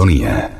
sintonía.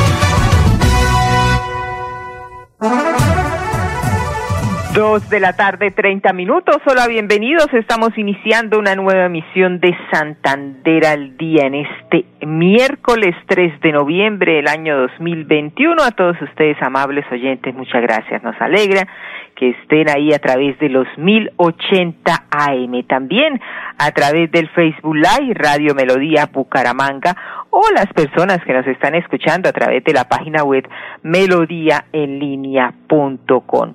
Dos de la tarde, treinta minutos. Hola, bienvenidos. Estamos iniciando una nueva emisión de Santander al día en este miércoles 3 de noviembre del año 2021. A todos ustedes, amables oyentes, muchas gracias. Nos alegra que estén ahí a través de los 1080 AM. También a través del Facebook Live, Radio Melodía Bucaramanga o las personas que nos están escuchando a través de la página web melodíaenlínea.com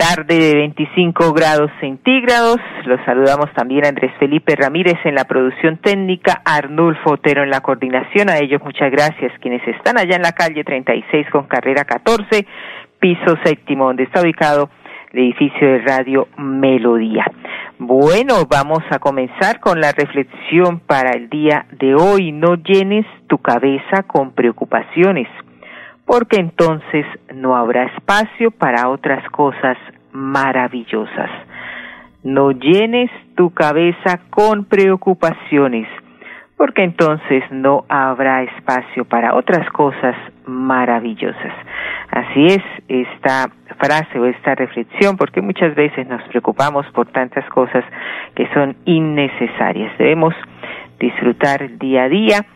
tarde de 25 grados centígrados. Los saludamos también a Andrés Felipe Ramírez en la producción técnica, Arnulfo Otero en la coordinación. A ellos muchas gracias, quienes están allá en la calle 36 con carrera 14, piso séptimo, donde está ubicado el edificio de Radio Melodía. Bueno, vamos a comenzar con la reflexión para el día de hoy. No llenes tu cabeza con preocupaciones porque entonces no habrá espacio para otras cosas maravillosas. No llenes tu cabeza con preocupaciones, porque entonces no habrá espacio para otras cosas maravillosas. Así es esta frase o esta reflexión, porque muchas veces nos preocupamos por tantas cosas que son innecesarias. Debemos disfrutar día a día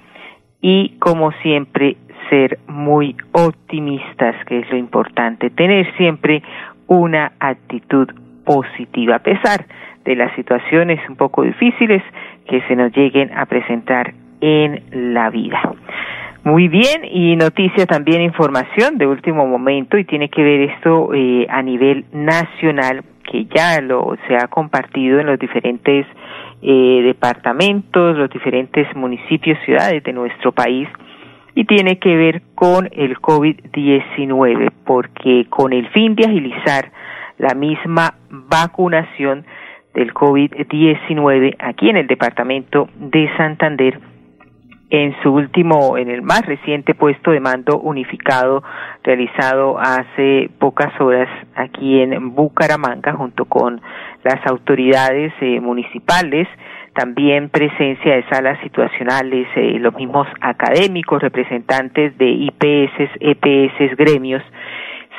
y, como siempre, ser muy optimistas, que es lo importante, tener siempre una actitud positiva, a pesar de las situaciones un poco difíciles que se nos lleguen a presentar en la vida. Muy bien, y noticia también, información de último momento, y tiene que ver esto eh, a nivel nacional, que ya lo se ha compartido en los diferentes eh, departamentos, los diferentes municipios, ciudades de nuestro país, y tiene que ver con el COVID-19, porque con el fin de agilizar la misma vacunación del COVID-19 aquí en el departamento de Santander, en su último, en el más reciente puesto de mando unificado realizado hace pocas horas aquí en Bucaramanga junto con las autoridades eh, municipales, también presencia de salas situacionales, eh, los mismos académicos, representantes de IPS, EPS, gremios,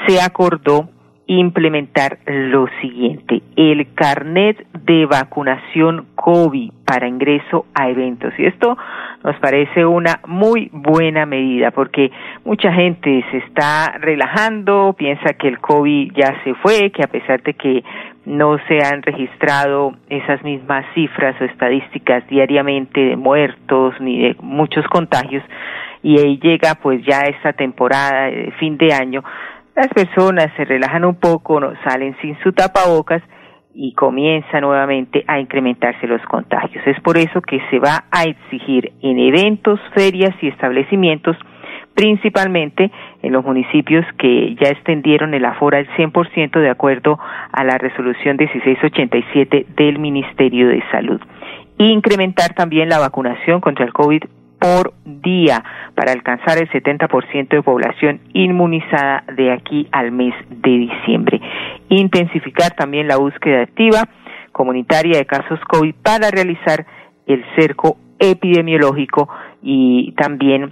se acordó implementar lo siguiente, el carnet de vacunación COVID para ingreso a eventos. Y esto nos parece una muy buena medida porque mucha gente se está relajando, piensa que el COVID ya se fue, que a pesar de que no se han registrado esas mismas cifras o estadísticas diariamente de muertos ni de muchos contagios y ahí llega pues ya esta temporada de fin de año, las personas se relajan un poco, salen sin su tapabocas y comienza nuevamente a incrementarse los contagios. Es por eso que se va a exigir en eventos, ferias y establecimientos principalmente en los municipios que ya extendieron el aforo al 100% de acuerdo a la resolución 1687 del Ministerio de Salud. Incrementar también la vacunación contra el COVID por día para alcanzar el 70% de población inmunizada de aquí al mes de diciembre. Intensificar también la búsqueda activa comunitaria de casos COVID para realizar el cerco epidemiológico y también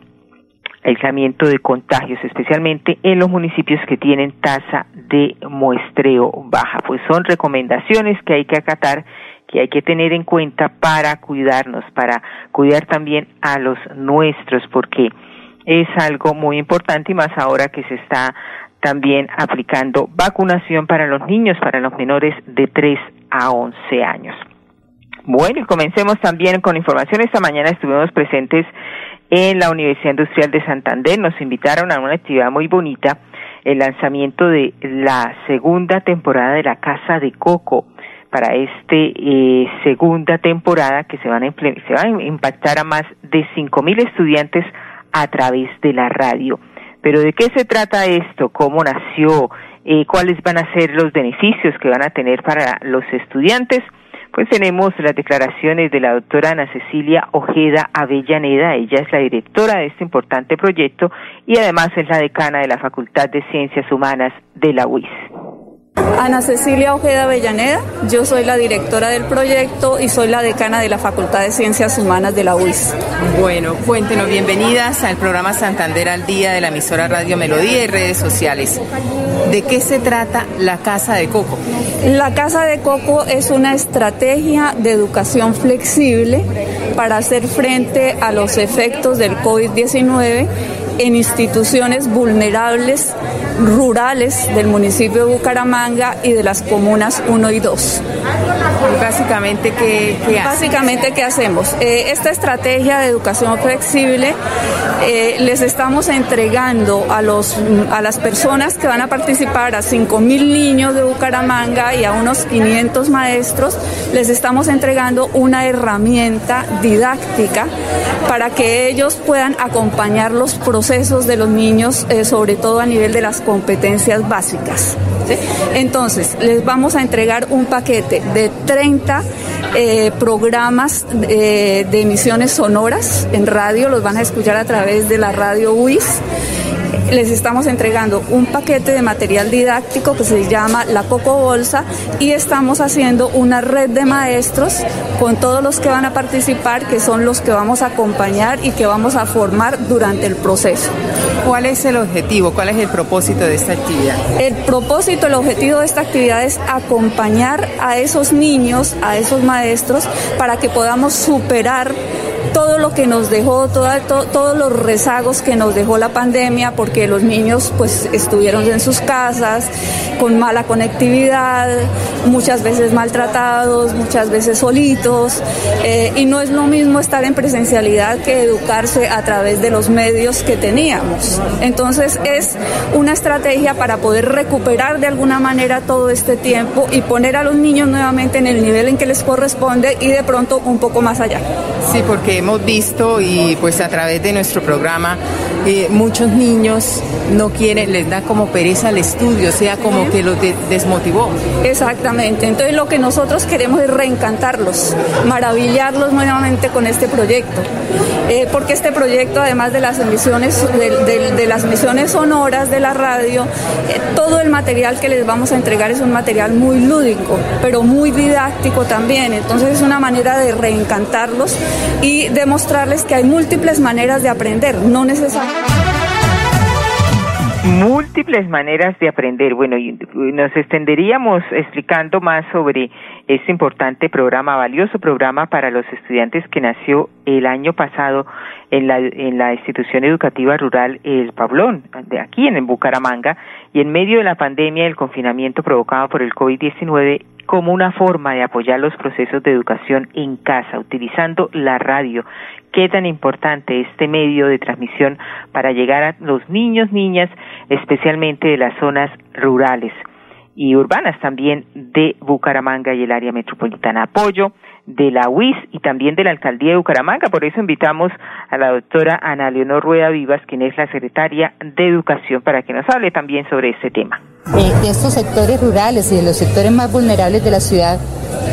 aislamiento de contagios, especialmente en los municipios que tienen tasa de muestreo baja. Pues son recomendaciones que hay que acatar, que hay que tener en cuenta para cuidarnos, para cuidar también a los nuestros, porque es algo muy importante y más ahora que se está también aplicando vacunación para los niños, para los menores de 3 a 11 años. Bueno, y comencemos también con información. Esta mañana estuvimos presentes en la Universidad Industrial de Santander. Nos invitaron a una actividad muy bonita, el lanzamiento de la segunda temporada de la Casa de Coco para este eh, segunda temporada que se van a se van a impactar a más de cinco mil estudiantes a través de la radio. Pero ¿de qué se trata esto? ¿Cómo nació? Eh, ¿Cuáles van a ser los beneficios que van a tener para los estudiantes? Pues tenemos las declaraciones de la doctora Ana Cecilia Ojeda Avellaneda, ella es la directora de este importante proyecto y además es la decana de la Facultad de Ciencias Humanas de la UIS. Ana Cecilia Ojeda Avellaneda, yo soy la directora del proyecto y soy la decana de la Facultad de Ciencias Humanas de la UIS. Bueno, cuéntenos, bienvenidas al programa Santander al Día de la emisora Radio Melodía y redes sociales. ¿De qué se trata la Casa de Coco? La Casa de Coco es una estrategia de educación flexible para hacer frente a los efectos del COVID-19 en instituciones vulnerables rurales del municipio de Bucaramanga y de las comunas 1 y 2. Básicamente, ¿qué, Básicamente, ¿qué hacemos? Eh, esta estrategia de educación flexible eh, les estamos entregando a, los, a las personas que van a participar, a 5 mil niños de Bucaramanga y a unos 500 maestros, les estamos entregando una herramienta didáctica para que ellos puedan acompañar los procesos de los niños, eh, sobre todo a nivel de las competencias básicas. Entonces, les vamos a entregar un paquete de 30 eh, programas eh, de emisiones sonoras en radio, los van a escuchar a través de la radio UIS les estamos entregando un paquete de material didáctico que se llama la Coco Bolsa y estamos haciendo una red de maestros con todos los que van a participar, que son los que vamos a acompañar y que vamos a formar durante el proceso. ¿Cuál es el objetivo? ¿Cuál es el propósito de esta actividad? El propósito, el objetivo de esta actividad es acompañar a esos niños, a esos maestros, para que podamos superar todo lo que nos dejó, todos los rezagos que nos dejó la pandemia, porque los niños pues estuvieron en sus casas con mala conectividad, muchas veces maltratados, muchas veces solitos, eh, y no es lo mismo estar en presencialidad que educarse a través de los medios que teníamos. Entonces es una estrategia para poder recuperar de alguna manera todo este tiempo y poner a los niños nuevamente en el nivel en que les corresponde y de pronto un poco más allá. Sí, porque hemos visto y pues a través de nuestro programa eh, muchos niños no quieren, les da como pereza el estudio, o sea, como que los desmotivó. Exactamente, entonces lo que nosotros queremos es reencantarlos, maravillarlos nuevamente con este proyecto, eh, porque este proyecto además de las emisiones, de, las emisiones sonoras de la radio, eh, todo el material que les vamos a entregar es un material muy lúdico, pero muy didáctico también, entonces es una manera de reencantarlos y demostrarles que hay múltiples maneras de aprender, no necesariamente. Múltiples maneras de aprender. Bueno, y nos extenderíamos explicando más sobre este importante programa, valioso programa para los estudiantes que nació el año pasado en la, institución educativa rural El Pablón, de aquí en Bucaramanga, y en medio de la pandemia y el confinamiento provocado por el COVID-19 como una forma de apoyar los procesos de educación en casa, utilizando la radio. Qué tan importante este medio de transmisión para llegar a los niños, niñas, especialmente de las zonas rurales y urbanas también de Bucaramanga y el área metropolitana. Apoyo de la UIS y también de la Alcaldía de Bucaramanga. Por eso invitamos a la doctora Ana Leonor Rueda Vivas, quien es la secretaria de Educación, para que nos hable también sobre este tema. De estos sectores rurales y de los sectores más vulnerables de la ciudad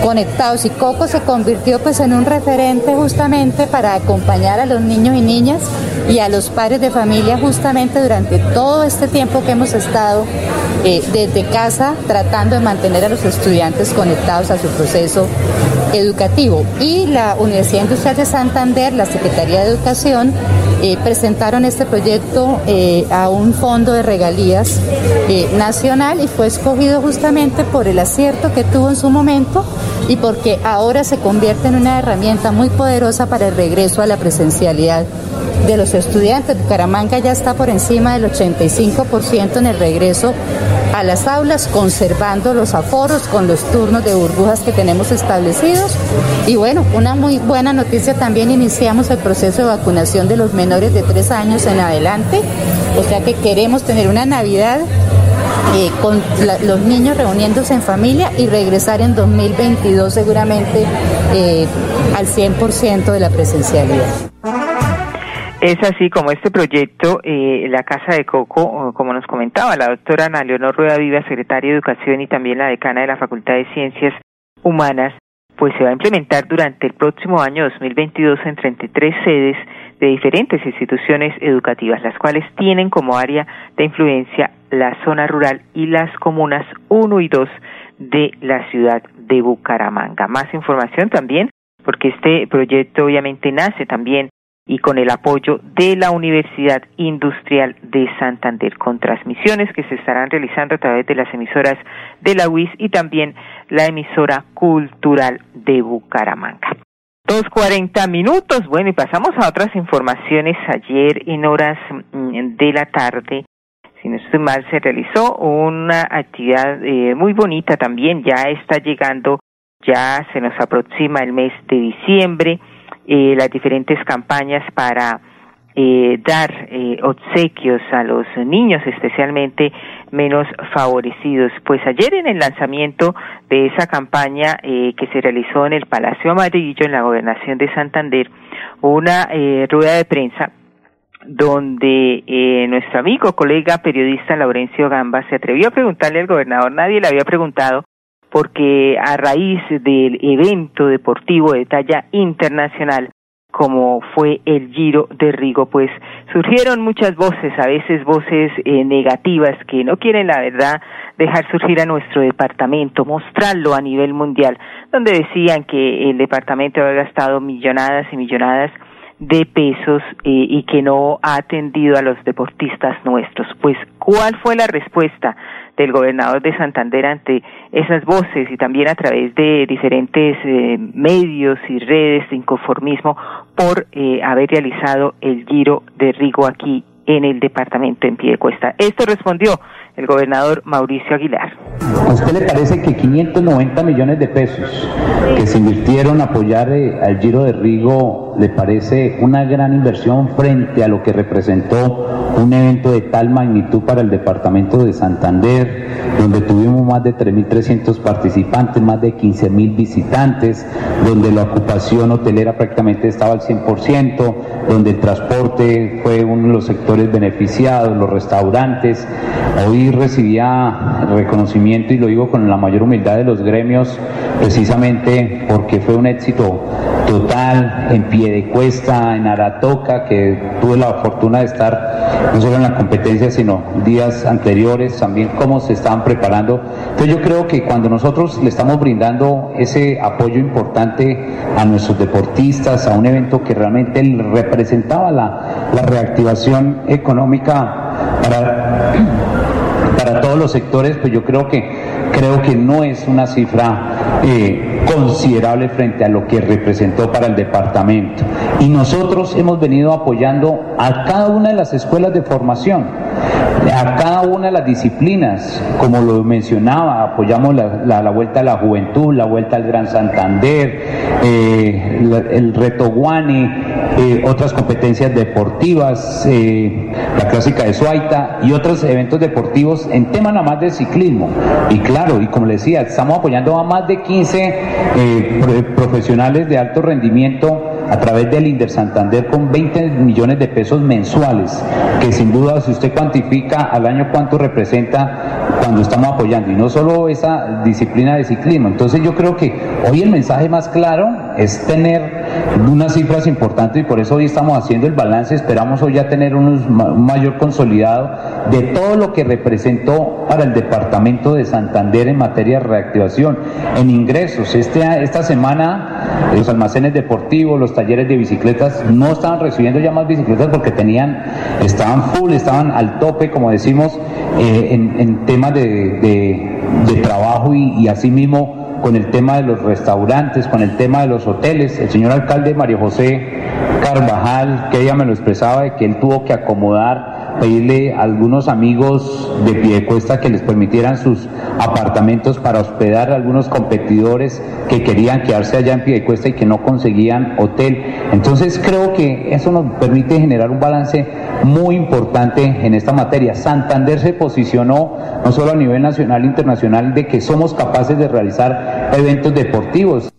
conectados y Coco se convirtió pues en un referente justamente para acompañar a los niños y niñas y a los padres de familia justamente durante todo este tiempo que hemos estado eh, desde casa tratando de mantener a los estudiantes conectados a su proceso educativo. Y la Universidad Industrial de Santander, la Secretaría de Educación, eh, presentaron este proyecto eh, a un fondo de regalías nacional y fue escogido justamente por el acierto que tuvo en su momento y porque ahora se convierte en una herramienta muy poderosa para el regreso a la presencialidad de los estudiantes. Bucaramanga ya está por encima del 85% en el regreso a las aulas, conservando los aforos con los turnos de burbujas que tenemos establecidos. Y bueno, una muy buena noticia también, iniciamos el proceso de vacunación de los menores de tres años en adelante, o sea que queremos tener una Navidad eh, con los niños reuniéndose en familia y regresar en 2022 seguramente eh, al 100% de la presencialidad. Es así como este proyecto, eh, la Casa de Coco, como nos comentaba la doctora Ana Leonor Rueda Viva, secretaria de Educación y también la decana de la Facultad de Ciencias Humanas, pues se va a implementar durante el próximo año 2022 en 33 sedes de diferentes instituciones educativas, las cuales tienen como área de influencia la zona rural y las comunas 1 y 2 de la ciudad de Bucaramanga. Más información también, porque este proyecto obviamente nace también y con el apoyo de la Universidad Industrial de Santander, con transmisiones que se estarán realizando a través de las emisoras de la UIS y también la emisora cultural de Bucaramanga. Dos cuarenta minutos, bueno, y pasamos a otras informaciones. Ayer en horas mm, de la tarde, si no estoy mal, se realizó una actividad eh, muy bonita también, ya está llegando, ya se nos aproxima el mes de diciembre, eh, las diferentes campañas para eh, dar eh, obsequios a los niños, especialmente menos favorecidos. Pues ayer en el lanzamiento de esa campaña eh, que se realizó en el Palacio Amarillo, en la Gobernación de Santander, una eh, rueda de prensa donde eh, nuestro amigo, colega periodista Laurencio Gamba se atrevió a preguntarle al gobernador, nadie le había preguntado, porque a raíz del evento deportivo de talla internacional, como fue el Giro de Rigo, pues surgieron muchas voces, a veces voces eh, negativas que no quieren la verdad dejar surgir a nuestro departamento, mostrarlo a nivel mundial, donde decían que el departamento había gastado millonadas y millonadas de pesos eh, y que no ha atendido a los deportistas nuestros. Pues, ¿cuál fue la respuesta del gobernador de Santander ante esas voces y también a través de diferentes eh, medios y redes de inconformismo por eh, haber realizado el giro de Rigo aquí en el departamento en Piedecuesta. Esto respondió el gobernador Mauricio Aguilar. ¿A usted le parece que 590 millones de pesos que se invirtieron a apoyar eh, al Giro de Rigo le parece una gran inversión frente a lo que representó un evento de tal magnitud para el departamento de Santander, donde tuvimos más de 3.300 participantes, más de 15.000 visitantes, donde la ocupación hotelera prácticamente estaba al 100%, donde el transporte fue uno de los sectores beneficiados, los restaurantes. Hoy recibía reconocimiento y lo digo con la mayor humildad de los gremios, precisamente porque fue un éxito total en pie de cuesta, en Aratoca, que tuve la fortuna de estar no solo en la competencia, sino días anteriores, también cómo se estaban preparando. Entonces yo creo que cuando nosotros le estamos brindando ese apoyo importante a nuestros deportistas, a un evento que realmente representaba la, la reactivación económica para para todos los sectores, pues yo creo que creo que no es una cifra eh, considerable frente a lo que representó para el departamento. Y nosotros hemos venido apoyando a cada una de las escuelas de formación, a cada una de las disciplinas, como lo mencionaba, apoyamos la, la, vuelta a la juventud, la vuelta al Gran Santander, eh, el reto Guani, eh, otras competencias deportivas, eh, la clásica de Suaita y otros eventos deportivos en tema nada más de ciclismo. Y claro, y como le decía, estamos apoyando a más de 15 eh, profesionales de alto rendimiento a través del Inder Santander con 20 millones de pesos mensuales, que sin duda si usted cuantifica al año cuánto representa cuando estamos apoyando, y no solo esa disciplina de ciclismo. Entonces yo creo que hoy el mensaje más claro es tener unas cifras importantes y por eso hoy estamos haciendo el balance, esperamos hoy ya tener unos, un mayor consolidado de todo lo que representó para el departamento de Santander en materia de reactivación, en ingresos. Este, esta semana los almacenes deportivos, los talleres de bicicletas no estaban recibiendo ya más bicicletas porque tenían, estaban full, estaban al tope, como decimos, eh, en, en, temas de, de, de trabajo y, y asimismo con el tema de los restaurantes, con el tema de los hoteles. El señor alcalde Mario José Carvajal, que ella me lo expresaba, de que él tuvo que acomodar pedirle a algunos amigos de Piedecuesta que les permitieran sus apartamentos para hospedar a algunos competidores que querían quedarse allá en Piedecuesta y que no conseguían hotel. Entonces creo que eso nos permite generar un balance muy importante en esta materia. Santander se posicionó no solo a nivel nacional e internacional de que somos capaces de realizar eventos deportivos.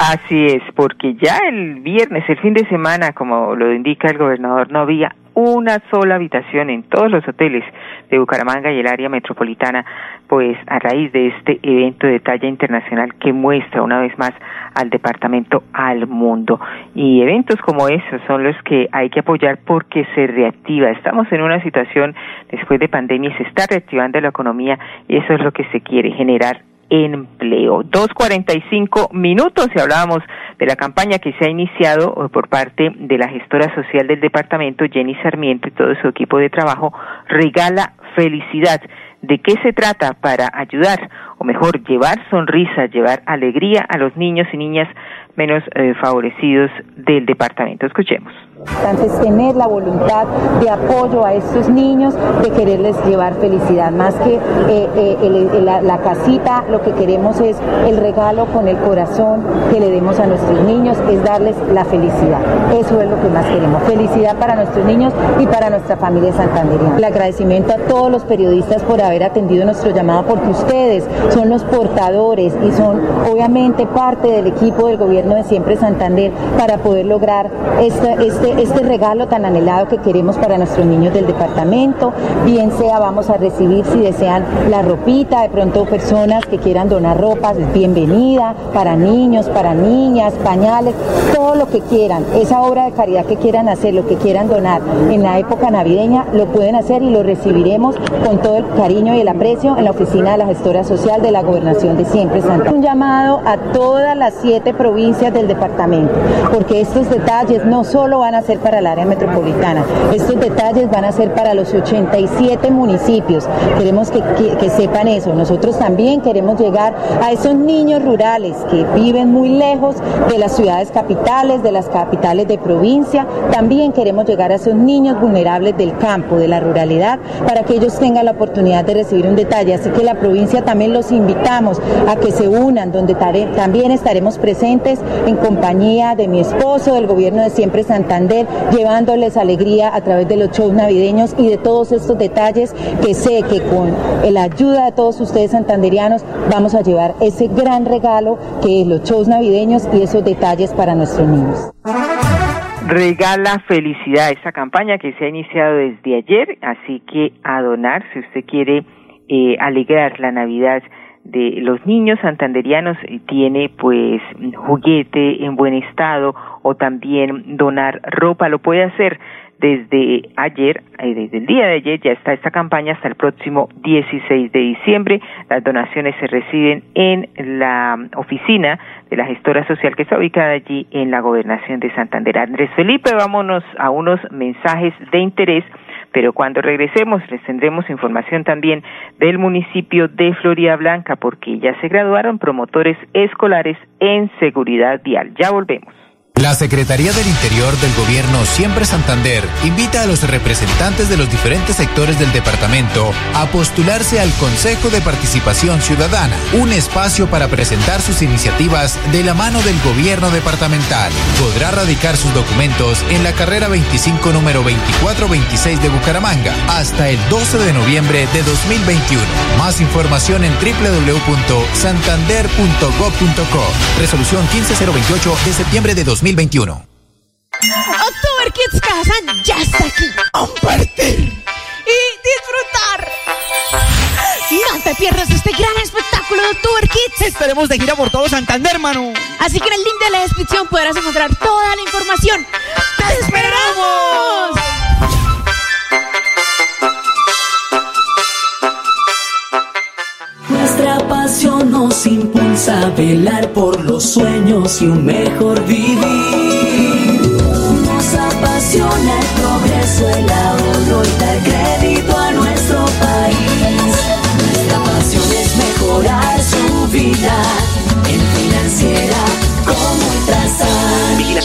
Así es, porque ya el viernes, el fin de semana, como lo indica el gobernador, no había una sola habitación en todos los hoteles de Bucaramanga y el área metropolitana, pues a raíz de este evento de talla internacional que muestra una vez más al departamento al mundo. Y eventos como esos son los que hay que apoyar porque se reactiva. Estamos en una situación después de pandemia y se está reactivando la economía y eso es lo que se quiere, generar empleo. 2.45 minutos y hablábamos de la campaña que se ha iniciado eh, por parte de la gestora social del departamento, Jenny Sarmiento y todo su equipo de trabajo, Regala Felicidad. ¿De qué se trata para ayudar, o mejor, llevar sonrisas, llevar alegría a los niños y niñas menos eh, favorecidos del departamento? Escuchemos. Es tener la voluntad de apoyo a estos niños, de quererles llevar felicidad. Más que eh, eh, la, casita, lo que queremos es el regalo con el corazón que le demos a nuestros niños, es darles la felicidad. Eso es lo que más queremos. Felicidad para nuestros niños y para nuestra familia santanderiana. El agradecimiento a todos los periodistas por haber atendido nuestro llamado, porque ustedes son los portadores y son obviamente parte del equipo del gobierno de Siempre Santander para poder lograr este este, regalo tan anhelado que queremos para nuestros niños del departamento. Bien sea, vamos a recibir si desean la ropita, de pronto personas que quieran donar ropas, bienvenida, para niños, para niñas, pañales, todo lo que quieran. Esa obra de caridad que quieran hacer, lo que quieran donar en la época navideña, lo pueden hacer y lo recibiremos con todo el cariño y el aprecio en la oficina de la gestora social de la gobernación de siempre Santa. Un llamado a todas las siete provincias del departamento, porque estos detalles no solo van a ser para el área metropolitana. Estos detalles van a ser para los 87 municipios. Queremos que, sepan eso. Nosotros también queremos llegar a esos niños rurales que viven muy lejos de las ciudades capitales, de las capitales de provincia. También queremos llegar a esos niños vulnerables del campo, de la ruralidad, para que ellos tengan la oportunidad de recibir un detalle. Así que la provincia también los invitamos a que se unan, donde también estaremos presentes en compañía de mi esposo, del gobierno de Siempre Santander llevándoles alegría a través de los shows navideños y de todos estos detalles que sé que con la ayuda de todos ustedes santanderianos vamos a llevar ese gran regalo que es los shows navideños y esos detalles para nuestros niños. Regala felicidad, esta campaña que se ha iniciado desde ayer, así que a donar si usted quiere eh, alegrar la Navidad de los niños santanderianos tiene pues juguete en buen estado o también donar ropa, lo puede hacer desde ayer, eh, desde el día de ayer ya está esta campaña hasta el próximo 16 de diciembre. Las donaciones se reciben en la oficina de la gestora social que está ubicada allí en la gobernación de Santander. Andrés Felipe, vámonos a unos mensajes de interés pero cuando regresemos les tendremos información también del municipio de Florida Blanca porque ya se graduaron promotores escolares en seguridad vial. Ya volvemos. La Secretaría del Interior del Gobierno Siempre Santander invita a los representantes de los diferentes sectores del departamento a postularse al Consejo de Participación Ciudadana, un espacio para presentar sus iniciativas de la mano del Gobierno departamental. Podrá radicar sus documentos en la carrera 25 número 2426 de Bucaramanga hasta el 12 de noviembre de 2021. Más información en www.santander.gov.co. Resolución 15028 de septiembre de 2021. 2021. October Kids Kazan ya está aquí. Compartir y disfrutar. No te pierdas este gran espectáculo de October Kids. Estaremos de gira por todo Santander, hermano. Así que en el link de la descripción podrás encontrar toda la información. ¡Te esperamos! Pasión nos impulsa a velar por los sueños y un mejor vivir. Nos apasiona el progreso, el ahorro y dar crédito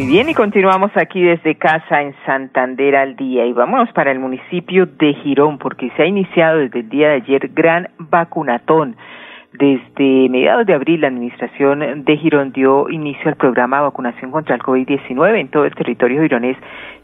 Muy bien, y continuamos aquí desde casa en Santander al día y vámonos para el municipio de Girón porque se ha iniciado desde el día de ayer gran vacunatón. Desde mediados de abril, la Administración de Girón dio inicio al programa de vacunación contra el COVID-19 en todo el territorio gironés,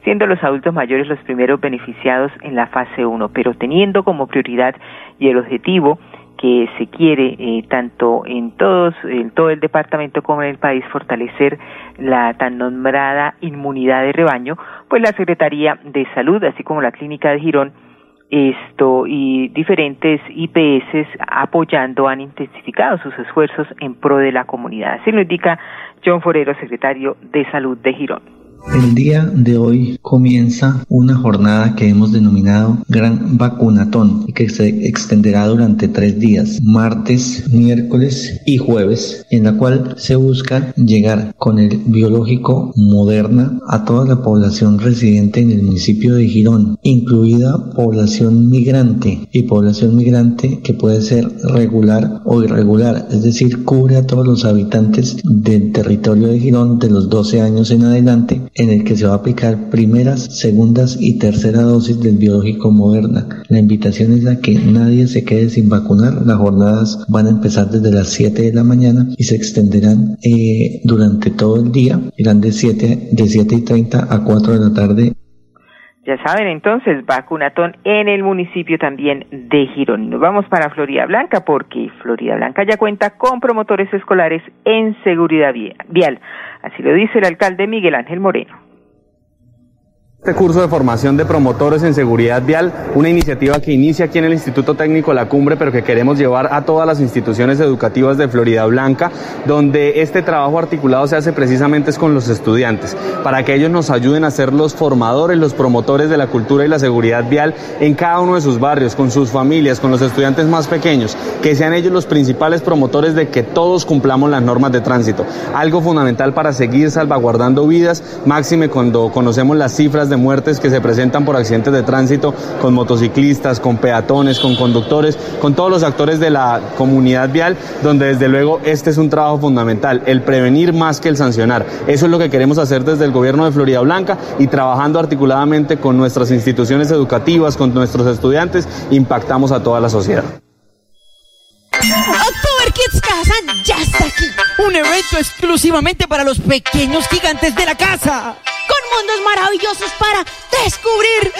siendo los adultos mayores los primeros beneficiados en la fase 1, pero teniendo como prioridad y el objetivo que se quiere eh, tanto en todos en todo el departamento como en el país fortalecer la tan nombrada inmunidad de rebaño, pues la Secretaría de Salud, así como la Clínica de Girón, esto y diferentes IPS apoyando han intensificado sus esfuerzos en pro de la comunidad. Así lo indica John Forero, secretario de Salud de Girón. El día de hoy comienza una jornada que hemos denominado Gran Vacunatón y que se extenderá durante tres días, martes, miércoles y jueves, en la cual se busca llegar con el biológico Moderna a toda la población residente en el municipio de Girón, incluida población migrante y población migrante que puede ser regular o irregular, es decir, cubre a todos los habitantes del territorio de Girón de los 12 años en adelante en el que se va a aplicar primeras, segundas y tercera dosis del biológico Moderna. La invitación es a que nadie se quede sin vacunar. Las jornadas van a empezar desde las 7 de la mañana y se extenderán eh, durante todo el día. Irán de 7, de 7 y 30 a 4 de la tarde ya saben, entonces, vacunatón en el municipio también de Girón. Nos vamos para Florida Blanca porque Florida Blanca ya cuenta con promotores escolares en seguridad vial. Así lo dice el alcalde Miguel Ángel Moreno este curso de formación de promotores en seguridad vial, una iniciativa que inicia aquí en el Instituto Técnico La Cumbre, pero que queremos llevar a todas las instituciones educativas de Florida Blanca, donde este trabajo articulado se hace precisamente con los estudiantes, para que ellos nos ayuden a ser los formadores, los promotores de la cultura y la seguridad vial en cada uno de sus barrios, con sus familias, con los estudiantes más pequeños, que sean ellos los principales promotores de que todos cumplamos las normas de tránsito. Algo fundamental para seguir salvaguardando vidas, máxime cuando conocemos las cifras de muertes que se presentan por accidentes de tránsito con motociclistas, con peatones, con conductores, con todos los actores de la comunidad vial, donde desde luego este es un trabajo fundamental, el prevenir más que el sancionar. Eso es lo que queremos hacer desde el gobierno de Florida Blanca y trabajando articuladamente con nuestras instituciones educativas, con nuestros estudiantes, impactamos a toda la sociedad. Ya está aquí. Un evento exclusivamente para los pequeños gigantes de la casa mundos maravillosos para descubrir,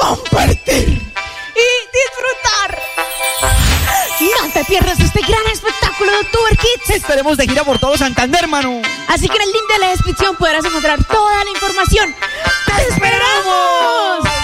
compartir y disfrutar. No te pierdas este gran espectáculo de Tour Kids. Estaremos de gira por todo Santander, hermano. Así que en el link de la descripción podrás encontrar toda la información. ¡Te esperamos!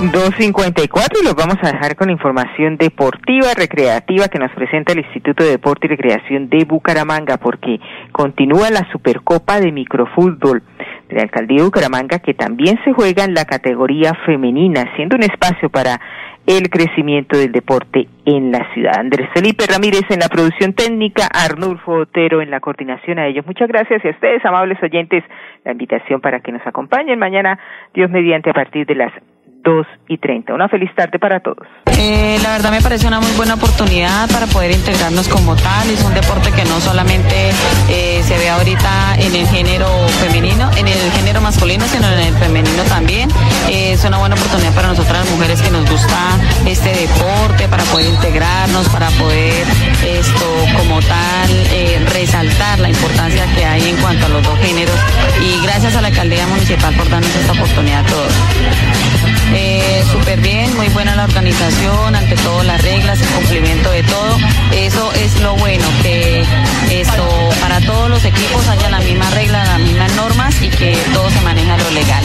254 y los vamos a dejar con información deportiva, recreativa que nos presenta el Instituto de Deporte y Recreación de Bucaramanga porque continúa la Supercopa de Microfútbol de la Alcaldía de Bucaramanga que también se juega en la categoría femenina, siendo un espacio para el crecimiento del deporte en la ciudad. Andrés Felipe Ramírez en la producción técnica, Arnulfo Otero en la coordinación a ellos. Muchas gracias y a ustedes, amables oyentes, la invitación para que nos acompañen mañana, Dios mediante, a partir de las 2 y 30. Una feliz tarde para todos. Eh, la verdad me parece una muy buena oportunidad para poder integrarnos como tal. Es un deporte que no solamente eh, se ve ahorita en el género femenino, en el género masculino, sino en el femenino también. Eh, es una buena oportunidad para nosotras las mujeres que nos gusta este deporte, para poder integrarnos, para poder esto como tal resaltar la importancia que hay en cuanto a los dos géneros. Y gracias a la alcaldía municipal por darnos esta oportunidad a todos. Súper bien, muy buena la organización, ante todo las reglas, el cumplimiento de todo. Eso es lo bueno, que esto para todos los equipos haya la misma regla, las mismas normas y que todo se maneja lo legal.